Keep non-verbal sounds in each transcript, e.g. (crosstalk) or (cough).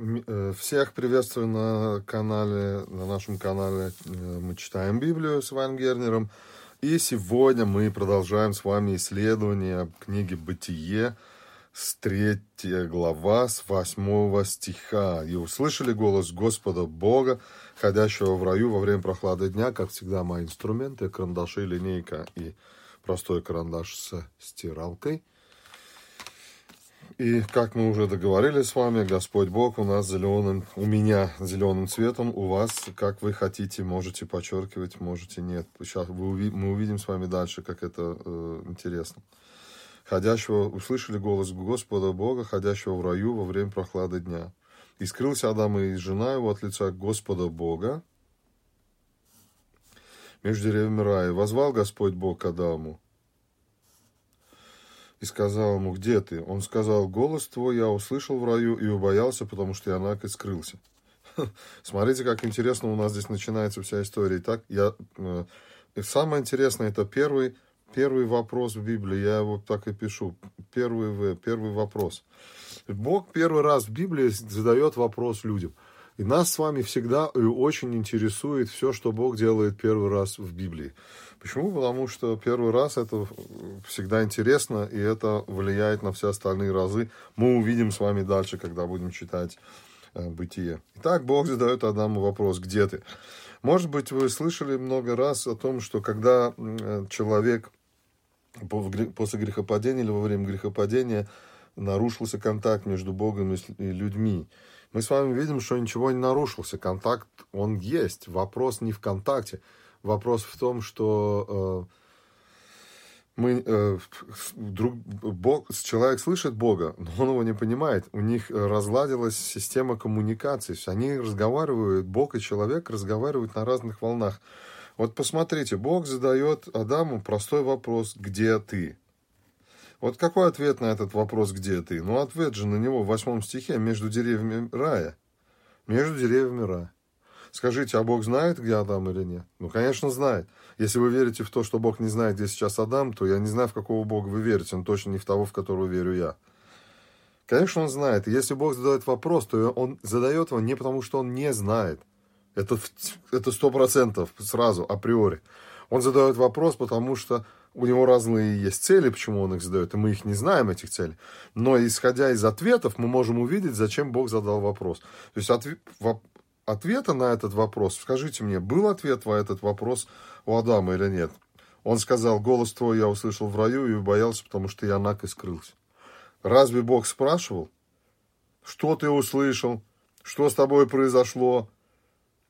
Э, всех приветствую на канале, на нашем канале э, мы читаем Библию с Ван Гернером. И сегодня мы продолжаем с вами исследование книги «Бытие» с третья глава, с восьмого стиха. «И услышали голос Господа Бога, ходящего в раю во время прохлады дня». Как всегда, мои инструменты, карандаши, линейка и простой карандаш с стиралкой – и как мы уже договорились с вами, Господь Бог у нас зеленым, у меня зеленым цветом, у вас, как вы хотите, можете подчеркивать, можете нет. Сейчас вы, мы увидим с вами дальше, как это э, интересно. Ходящего, услышали голос Господа Бога, ходящего в раю во время прохлады дня. И скрылся Адам и жена его от лица Господа Бога между деревьями рая. Возвал Господь Бог к Адаму и сказал ему, где ты? Он сказал, голос твой я услышал в раю и убоялся, потому что Янак и скрылся. (laughs) Смотрите, как интересно у нас здесь начинается вся история. Итак, я, э, самое интересное, это первый, первый вопрос в Библии. Я его так и пишу. Первый, в, первый вопрос. Бог первый раз в Библии задает вопрос людям. И нас с вами всегда и очень интересует все, что Бог делает первый раз в Библии. Почему? Потому что первый раз это всегда интересно, и это влияет на все остальные разы. Мы увидим с вами дальше, когда будем читать э, бытие. Итак, Бог задает Адаму вопрос, где ты? Может быть, вы слышали много раз о том, что когда э, человек после грехопадения или во время грехопадения нарушился контакт между Богом и людьми. Мы с вами видим, что ничего не нарушился. Контакт, он есть. Вопрос не в контакте. Вопрос в том, что э, мы, э, друг, Бог, человек слышит Бога, но он его не понимает. У них разладилась система коммуникации. Они разговаривают, Бог и человек разговаривают на разных волнах. Вот посмотрите, Бог задает Адаму простой вопрос, где ты? Вот какой ответ на этот вопрос, где ты? Ну, ответ же на него в восьмом стихе, между деревьями рая. Между деревьями рая. Скажите, а Бог знает, где Адам или нет? Ну, конечно, знает. Если вы верите в то, что Бог не знает, где сейчас Адам, то я не знаю, в какого Бога вы верите, но точно не в того, в которого верю я. Конечно, он знает. И если Бог задает вопрос, то он задает его не потому, что он не знает. Это сто процентов сразу, априори. Он задает вопрос, потому что у него разные есть цели, почему он их задает, и мы их не знаем, этих целей. Но исходя из ответов, мы можем увидеть, зачем Бог задал вопрос. То есть ответ, ответа на этот вопрос, скажите мне, был ответ на этот вопрос у Адама или нет? Он сказал, голос твой я услышал в раю и боялся, потому что я нак и скрылся. Разве Бог спрашивал, что ты услышал, что с тобой произошло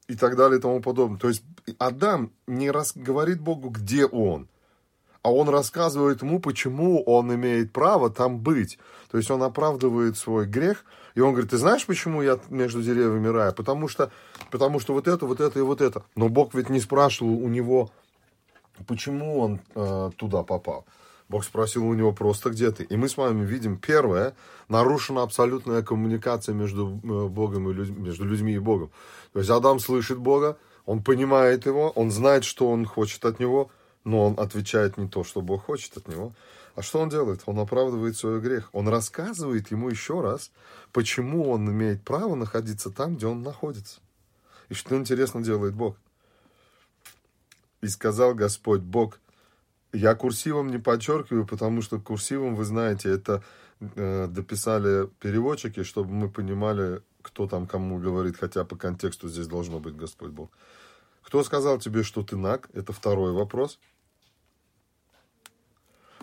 и так далее и тому подобное. То есть Адам не раз говорит Богу, где он, а он рассказывает ему, почему он имеет право там быть. То есть он оправдывает свой грех – и он говорит, ты знаешь, почему я между деревьями рая? Потому что, потому что вот это, вот это и вот это. Но Бог ведь не спрашивал у него, почему он э, туда попал. Бог спросил у него просто, где ты. И мы с вами видим, первое, нарушена абсолютная коммуникация между э, Богом и людьми, между людьми и Богом. То есть Адам слышит Бога, он понимает его, он знает, что он хочет от него, но он отвечает не то, что Бог хочет от него. А что он делает? Он оправдывает свой грех. Он рассказывает ему еще раз, почему он имеет право находиться там, где он находится. И что интересно делает Бог. И сказал Господь Бог, я курсивом не подчеркиваю, потому что курсивом, вы знаете, это э, дописали переводчики, чтобы мы понимали, кто там кому говорит, хотя по контексту здесь должно быть Господь Бог. Кто сказал тебе, что ты наг? Это второй вопрос.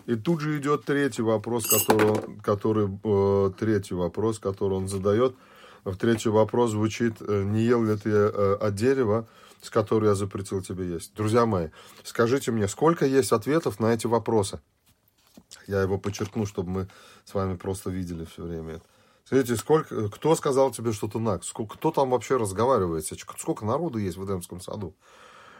И тут же идет третий вопрос, который, который, э, третий вопрос, который он задает. В третий вопрос звучит, э, не ел ли ты э, от дерева, с которой я запретил тебе есть. Друзья мои, скажите мне, сколько есть ответов на эти вопросы? Я его подчеркну, чтобы мы с вами просто видели все время это. Скажите, сколько, кто сказал тебе, что ты наг? Сколько, кто там вообще разговаривает? Сколько народу есть в Эдемском саду?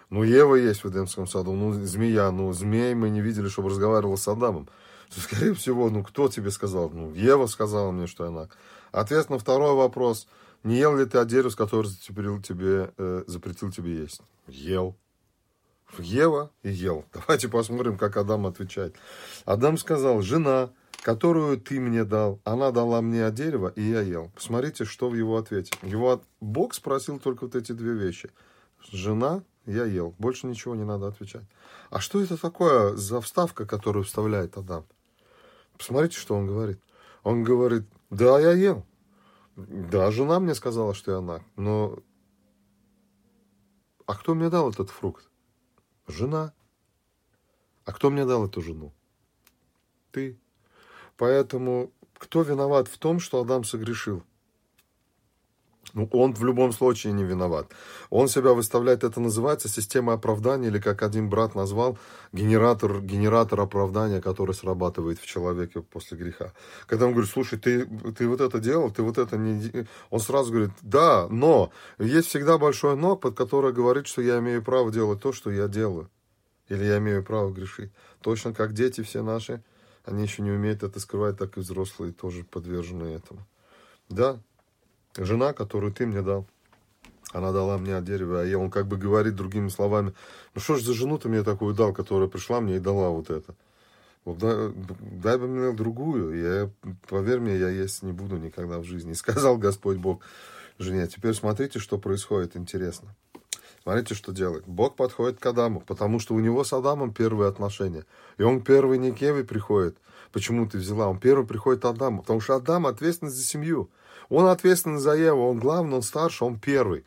Ну, Ева есть в Эдемском саду, ну, змея, ну, змей мы не видели, чтобы разговаривал с Адамом. То, скорее всего, ну, кто тебе сказал? Ну, Ева сказала мне, что она. Ответ на второй вопрос. Не ел ли ты от дерева, с которого запретил тебе, э, запретил тебе есть? Ел. Ева и ел. Давайте посмотрим, как Адам отвечает. Адам сказал, жена, которую ты мне дал, она дала мне от дерева, и я ел. Посмотрите, что в его ответе. Его Бог спросил только вот эти две вещи. Жена, я ел. Больше ничего не надо отвечать. А что это такое за вставка, которую вставляет Адам? Посмотрите, что он говорит. Он говорит, да, я ел. Да, жена мне сказала, что я наг. Но а кто мне дал этот фрукт? Жена. А кто мне дал эту жену? Ты. Поэтому кто виноват в том, что Адам согрешил? Ну, он в любом случае не виноват. Он себя выставляет, это называется система оправдания, или как один брат назвал, генератор, генератор оправдания, который срабатывает в человеке после греха. Когда он говорит, слушай, ты, ты вот это делал, ты вот это не... Он сразу говорит, да, но. Есть всегда большое но, под которое говорит, что я имею право делать то, что я делаю. Или я имею право грешить. Точно как дети все наши, они еще не умеют это скрывать, так и взрослые тоже подвержены этому. Да, жена, которую ты мне дал, она дала мне от дерева, а я, он как бы говорит другими словами, ну что ж за жену ты мне такую дал, которая пришла мне и дала вот это. Вот дай, дай бы мне другую, я, поверь мне, я есть не буду никогда в жизни. И (laughs) сказал Господь Бог жене, теперь смотрите, что происходит, интересно. Смотрите, что делает. Бог подходит к Адаму, потому что у него с Адамом первые отношения. И он первый не Кеви приходит. Почему ты взяла? Он первый приходит к Адаму, потому что Адам ответственен за семью. Он ответственен за Еву, он главный, он старше, он первый.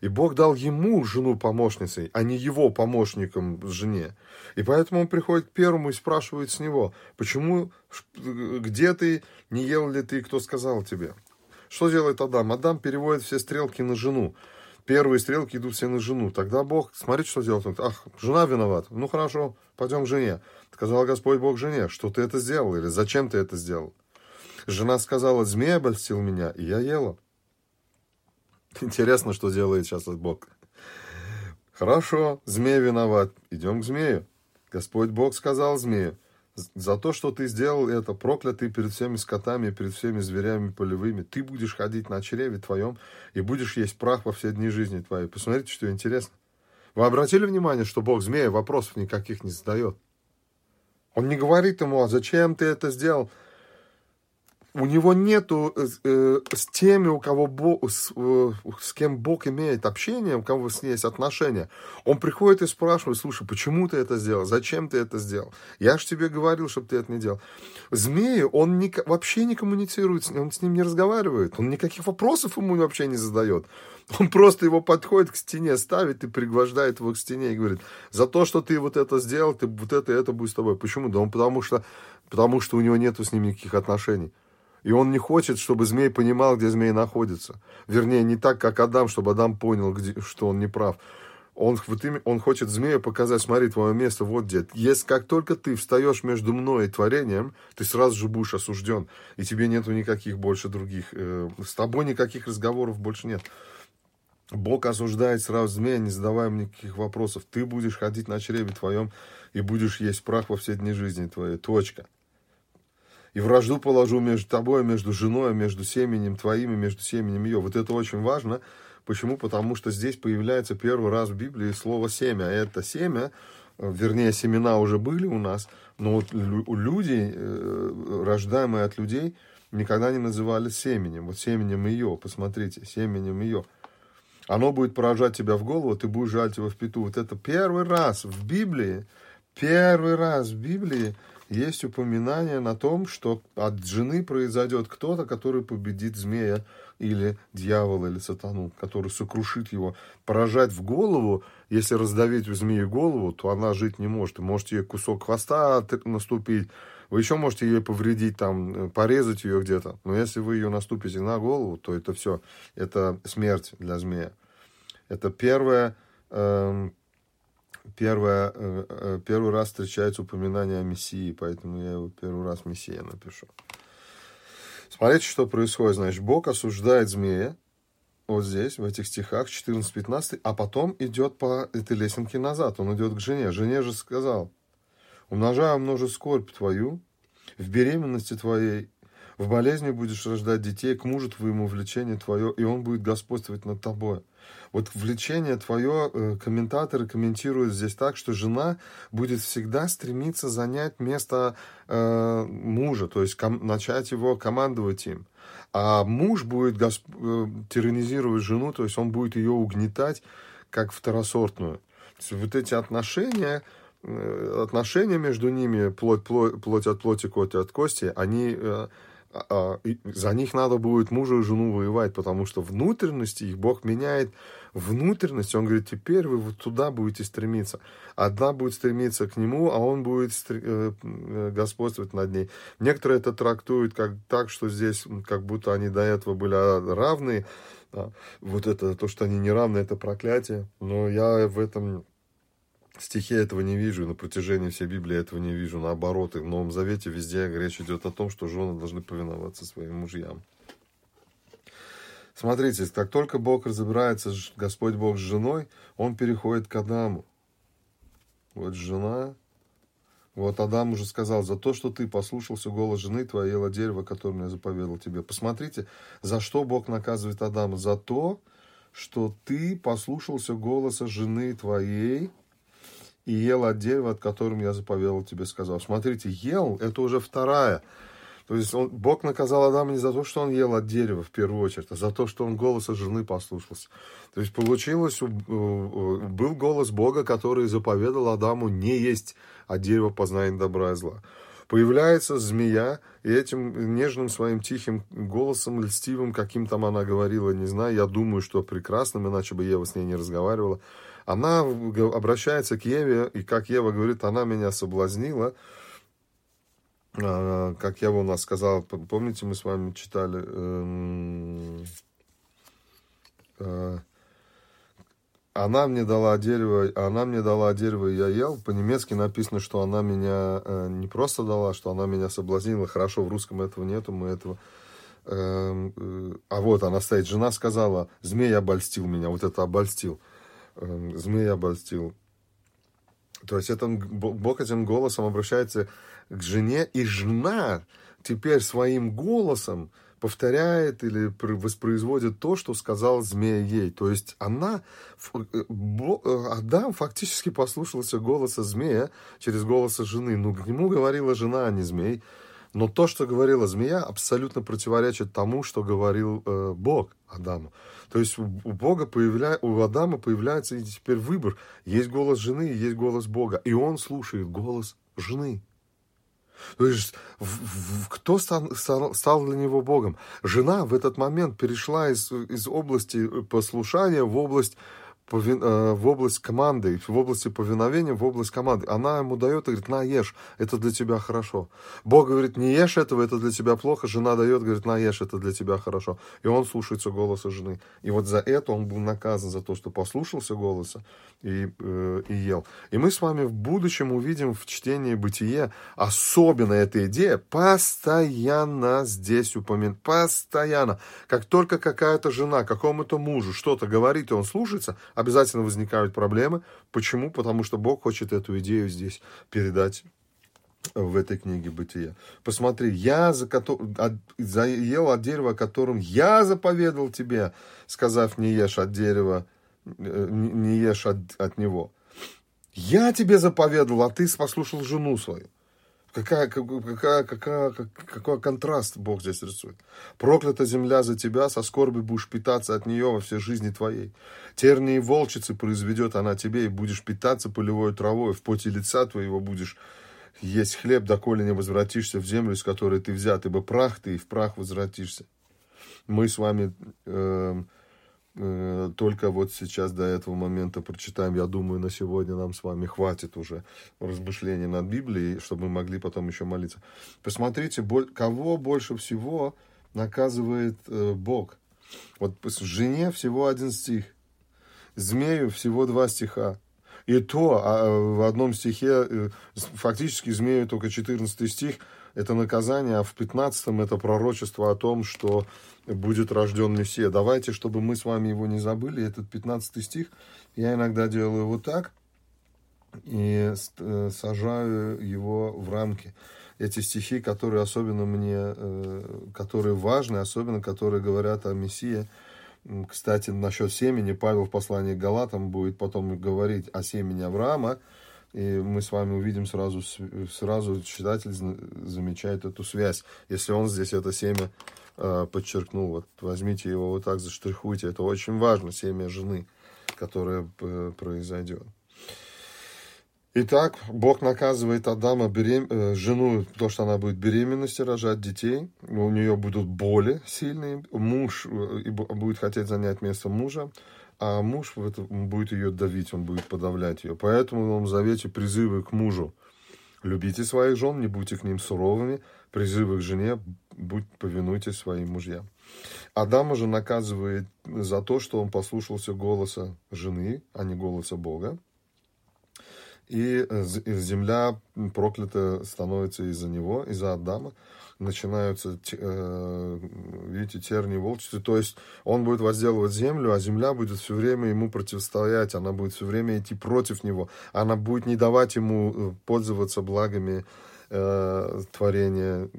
И Бог дал ему жену помощницей, а не его помощником жене. И поэтому он приходит к первому и спрашивает с него, почему, где ты, не ел ли ты, кто сказал тебе. Что делает Адам? Адам переводит все стрелки на жену. Первые стрелки идут все на жену. Тогда Бог, смотрите, что делает. Он, Ах, жена виновата. Ну хорошо, пойдем к жене. Сказал Господь Бог жене, что ты это сделал или зачем ты это сделал. Жена сказала, змея обольстил меня, и я ела. Интересно, что делает сейчас Бог. Хорошо, змей виноват. Идем к змею. Господь Бог сказал змею, за то, что ты сделал это, проклятый перед всеми скотами, перед всеми зверями полевыми, ты будешь ходить на чреве твоем и будешь есть прах во все дни жизни твоей. Посмотрите, что интересно. Вы обратили внимание, что Бог змея вопросов никаких не задает? Он не говорит ему, а зачем ты это сделал? У него нету э, э, с теми, у кого Бог, с, э, с кем Бог имеет общение, у кого с ней есть отношения. Он приходит и спрашивает, слушай, почему ты это сделал, зачем ты это сделал? Я же тебе говорил, чтобы ты это не делал. Змеи, он не, вообще не коммуницирует он с ним не разговаривает, он никаких вопросов ему вообще не задает. Он просто его подходит к стене, ставит и пригвождает его к стене и говорит, за то, что ты вот это сделал, ты вот это, это будет с тобой. Почему? Да он потому что, потому что у него нету с ним никаких отношений. И он не хочет, чтобы змей понимал, где змей находится. Вернее, не так, как Адам, чтобы Адам понял, где, что он не прав. Он, вот, он хочет змею показать, смотри, твое место вот где. Если как только ты встаешь между мной и творением, ты сразу же будешь осужден. И тебе нету никаких больше других. Э, с тобой никаких разговоров больше нет. Бог осуждает сразу змея, не задавая мне никаких вопросов. Ты будешь ходить на чреве твоем и будешь есть прах во все дни жизни твоей. Точка и вражду положу между тобой, между женой, между семенем твоим и между семенем ее. Вот это очень важно. Почему? Потому что здесь появляется первый раз в Библии слово семя. Это семя, э, вернее, семена уже были у нас, но вот люди, э, рождаемые от людей, никогда не называли семенем. Вот семенем ее, посмотрите, семенем ее. Оно будет поражать тебя в голову, ты будешь жать его в пету. Вот это первый раз в Библии, первый раз в Библии есть упоминание на том, что от жены произойдет кто-то, который победит змея или дьявола, или сатану, который сокрушит его. Поражать в голову, если раздавить у змеи голову, то она жить не может. Можете ей кусок хвоста наступить, вы еще можете ее повредить, там, порезать ее где-то. Но если вы ее наступите на голову, то это все. Это смерть для змея. Это первое, эм, первое, э, э, первый раз встречается упоминание о Мессии, поэтому я его первый раз Мессия напишу. Смотрите, что происходит. Значит, Бог осуждает змея, вот здесь, в этих стихах, 14-15, а потом идет по этой лесенке назад. Он идет к жене. Жене же сказал, умножаю множе скорбь твою, в беременности твоей В болезни будешь рождать детей, к мужу твоему влечение твое, и он будет господствовать над тобой. Вот влечение твое, э, комментаторы комментируют здесь так, что жена будет всегда стремиться занять место э, мужа, то есть ком- начать его командовать им. А муж будет госп... э, тиранизировать жену, то есть он будет ее угнетать как второсортную. То есть вот эти отношения, э, отношения между ними, плоть, плоть, плоть от плоти, кость от кости, они э, за них надо будет мужа и жену воевать, потому что внутренности их Бог меняет внутренность. Он говорит, теперь вы вот туда будете стремиться. Одна будет стремиться к нему, а он будет э, э, господствовать над ней. Некоторые это трактуют как так, что здесь как будто они до этого были равны. Вот это то, что они не равны, это проклятие. Но я в этом стихе этого не вижу, на протяжении всей Библии этого не вижу. Наоборот, и в Новом Завете везде речь идет о том, что жены должны повиноваться своим мужьям. Смотрите, как только Бог разбирается, Господь Бог с женой, он переходит к Адаму. Вот жена, вот Адам уже сказал, за то, что ты послушался голос жены твоей, ела дерево, которое я заповедал тебе. Посмотрите, за что Бог наказывает Адама? За то, что ты послушался голоса жены твоей, и ел от дерева, от которым я заповедал тебе, сказал. Смотрите, ел, это уже вторая. То есть он, Бог наказал Адама не за то, что он ел от дерева в первую очередь, а за то, что он голоса жены послушался. То есть получилось, был голос Бога, который заповедал Адаму не есть от дерева познания добра и зла. Появляется змея, и этим нежным своим тихим голосом, льстивым, каким там она говорила, не знаю, я думаю, что прекрасным, иначе бы Ева с ней не разговаривала, она обращается к Еве, и как Ева говорит, она меня соблазнила, а, как Ева у нас сказала, помните, мы с вами читали, эм, э, она мне дала дерево, она мне дала дерево, и я ел. По-немецки написано, что она меня э, не просто дала, что она меня соблазнила. Хорошо, в русском этого нету, мы этого... Эм, э, а вот она стоит, жена сказала, змей обольстил меня, вот это обольстил. Эм, змей обольстил. То есть это, Бог этим голосом обращается к жене, и жена теперь своим голосом повторяет или воспроизводит то, что сказал змея ей. То есть она, э, э, Адам фактически послушался голоса змея через голоса жены. Ну, к нему говорила жена, а не змей. Но то, что говорила змея, абсолютно противоречит тому, что говорил э, Бог Адаму. То есть у Бога появля... у Адама появляется теперь выбор. Есть голос жены есть голос Бога. И он слушает голос жены. То есть кто стал, стал для него Богом? Жена в этот момент перешла из, из области послушания в область Э, в область команды, в области повиновения, в область команды. Она ему дает и говорит, на, ешь, это для тебя хорошо. Бог говорит, не ешь этого, это для тебя плохо. Жена дает, говорит, на, ешь, это для тебя хорошо. И он слушается голоса жены. И вот за это он был наказан, за то, что послушался голоса и, э, и ел. И мы с вами в будущем увидим в чтении «Бытие» особенно эта идея постоянно здесь упомянут. Постоянно. Как только какая-то жена какому-то мужу что-то говорит, и он слушается, обязательно возникают проблемы. Почему? Потому что Бог хочет эту идею здесь передать в этой книге Бытия. Посмотри, я за, от, за, ел от дерева, о котором я заповедал тебе, сказав, не ешь от дерева, э, не ешь от, от него. Я тебе заповедал, а ты послушал жену свою. Какая, какая, какая, какой контраст Бог здесь рисует. Проклята земля за тебя, со скорби будешь питаться от нее во всей жизни твоей. Тернии волчицы произведет она тебе, и будешь питаться полевой травой, в поте лица твоего будешь есть хлеб, доколе не возвратишься в землю, с которой ты взят, ибо прах ты, и в прах возвратишься. Мы с вами... Э, только вот сейчас до этого момента прочитаем. Я думаю, на сегодня нам с вами хватит уже размышлений над Библией, чтобы мы могли потом еще молиться. Посмотрите, кого больше всего наказывает э, Бог. Вот жене всего один стих, змею всего два стиха. И то а, в одном стихе, э, фактически змею только 14 стих, это наказание, а в 15 это пророчество о том, что будет рожден Мессия. Давайте, чтобы мы с вами его не забыли, этот 15 стих, я иногда делаю вот так и э, сажаю его в рамки. эти стихи, которые особенно мне, э, которые важны, особенно которые говорят о Мессии. Кстати, насчет семени Павел в послании к Галатам будет потом говорить о семени Авраама, и мы с вами увидим сразу, сразу читатель замечает эту связь. Если он здесь это семя э, подчеркнул, вот возьмите его вот так, заштрихуйте. Это очень важно, семя жены, которое э, произойдет. Итак, Бог наказывает Адама, берем... Э, жену, то, что она будет беременности, рожать детей. У нее будут боли сильные. Муж э, будет хотеть занять место мужа, а муж будет ее давить, он будет подавлять ее. Поэтому в Новом Завете призывы к мужу. Любите своих жен, не будьте к ним суровыми. Призывы к жене, будь, повинуйтесь своим мужьям. Адам уже наказывает за то, что он послушался голоса жены, а не голоса Бога и э, земля проклята становится из-за него, из-за Адама. Начинаются, э, видите, терни волчцы. То есть он будет возделывать землю, а земля будет все время ему противостоять, она будет все время идти против него, она будет не давать ему э, пользоваться благами творения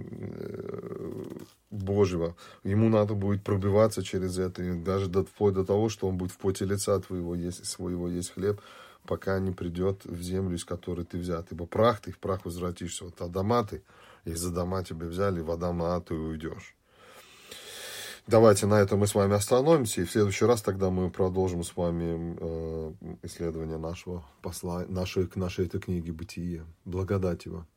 Божьего. Ему надо будет пробиваться через это, и даже до, вплоть до того, что он будет в поте лица твоего есть, своего есть хлеб, пока не придет в землю, из которой ты взят. Ибо прах ты, в прах возвратишься. Вот Адама ты, из Адама тебя взяли, в Адама ты уйдешь. Давайте на этом мы с вами остановимся, и в следующий раз тогда мы продолжим с вами э, исследование нашего посла, нашей, нашей этой книге «Бытие». Благодать его.